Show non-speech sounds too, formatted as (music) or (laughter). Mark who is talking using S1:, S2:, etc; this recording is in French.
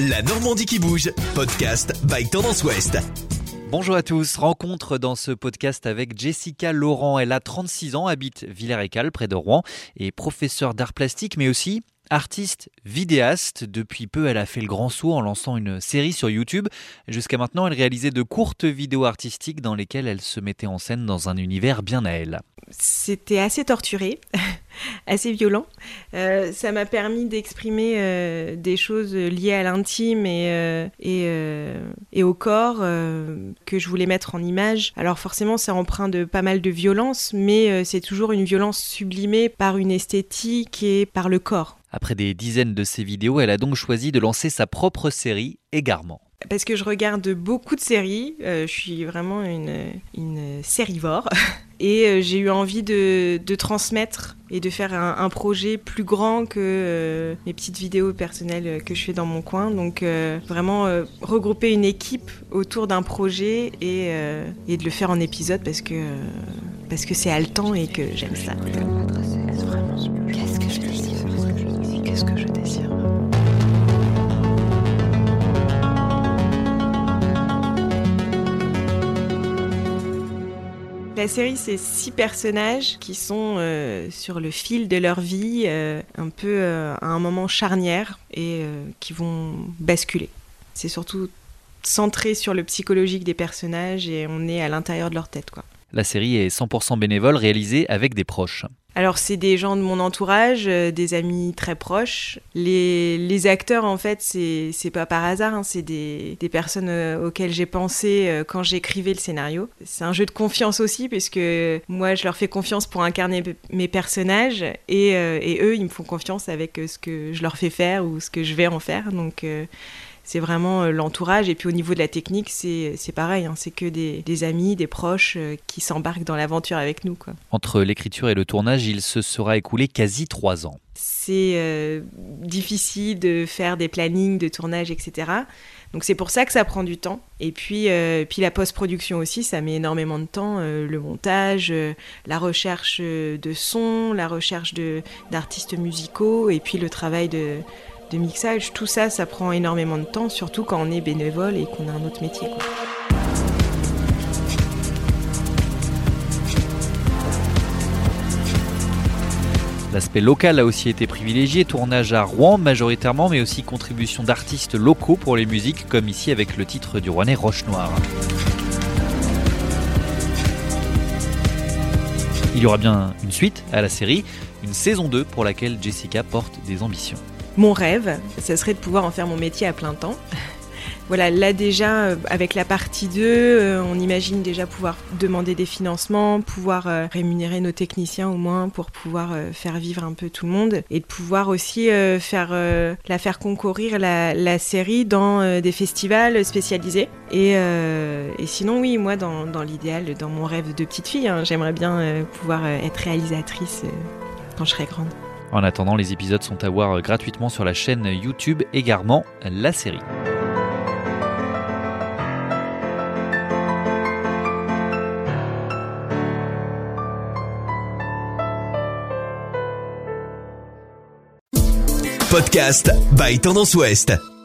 S1: La Normandie qui bouge, podcast by Tendance Ouest.
S2: Bonjour à tous, rencontre dans ce podcast avec Jessica Laurent. Elle a 36 ans, habite Villers-et-Cal, près de Rouen, et professeure d'art plastique, mais aussi Artiste vidéaste, depuis peu elle a fait le grand saut en lançant une série sur YouTube. Jusqu'à maintenant elle réalisait de courtes vidéos artistiques dans lesquelles elle se mettait en scène dans un univers bien à elle.
S3: C'était assez torturé, (laughs) (laughs) assez violent. Euh, ça m'a permis d'exprimer euh, des choses liées à l'intime et, euh, et, au corps que je voulais mettre en image. Alors forcément c'est empreint de pas mal de violence, mais c'est toujours une violence sublimée par une esthétique et par le corps.
S2: Après des dizaines de ces vidéos, elle a donc choisi de lancer sa propre série, Égarement.
S3: Parce que je regarde beaucoup de séries, euh, je suis vraiment une, une sérivore, (laughs) et euh, j'ai eu envie de, transmettre et de faire un, projet plus grand que euh, mes petites vidéos personnelles que je fais dans mon coin. Donc vraiment regrouper une équipe autour d'un projet et, et, de le faire en épisode parce que parce que c'est haletant et que j'aime ça. La série, c'est six personnages qui sont euh, sur le fil de leur vie, euh, un peu euh, à un moment charnière, et qui vont basculer. C'est surtout centré sur le psychologique des personnages et on est à l'intérieur de leur tête.
S2: La série est 100% bénévole, réalisée avec des proches.
S3: Alors c'est des gens de mon entourage, euh, des amis très proches. Les, acteurs en fait c'est pas par hasard, hein. c'est des, personnes euh, auxquelles j'ai pensé euh, quand j'écrivais le scénario. C'est un jeu de confiance aussi puisque moi je leur fais confiance pour incarner mes personnages et, eux ils me font confiance avec ce que je leur fais faire ou ce que je vais en faire. Donc c'est vraiment euh, l'entourage. Et puis au niveau de la technique, c'est pareil, hein. c'est que des, amis, des proches euh, qui s'embarquent dans l'aventure avec nous. Quoi.
S2: Entre l'écriture et le tournage, il se sera écoulé quasi trois ans.
S3: C'est euh, difficile de faire des plannings de tournage, etc. Donc c'est pour ça que ça prend du temps. Et puis, puis la post-production aussi, ça met énormément de temps. le montage, la recherche de son, la recherche d'artistes musicaux, et puis le travail de, de mixage, tout ça, ça prend énormément de temps, surtout quand on est bénévole et qu'on a un autre métier.
S2: L'aspect local a aussi été privilégié, tournage à Rouen majoritairement, mais aussi contribution d'artistes locaux pour les musiques, comme ici avec le titre du Rouennais Roche Noire. Il y aura bien une suite à la série, une saison 2 pour laquelle Jessica porte des ambitions.
S3: Mon rêve, ce serait de pouvoir en faire mon métier à plein temps. (laughs) Voilà, là déjà, euh, avec la partie 2, euh, on imagine déjà pouvoir demander des financements, pouvoir euh, rémunérer nos techniciens au moins pour pouvoir faire vivre un peu tout le monde et de pouvoir aussi faire la faire concourir la, série dans des festivals spécialisés. Et, sinon, oui, moi, dans, l'idéal, dans mon rêve de petite fille, hein, j'aimerais bien pouvoir être réalisatrice quand je serai grande.
S2: En attendant, les épisodes sont à voir gratuitement sur la chaîne YouTube également la série.
S1: Podcast by Tendance Ouest.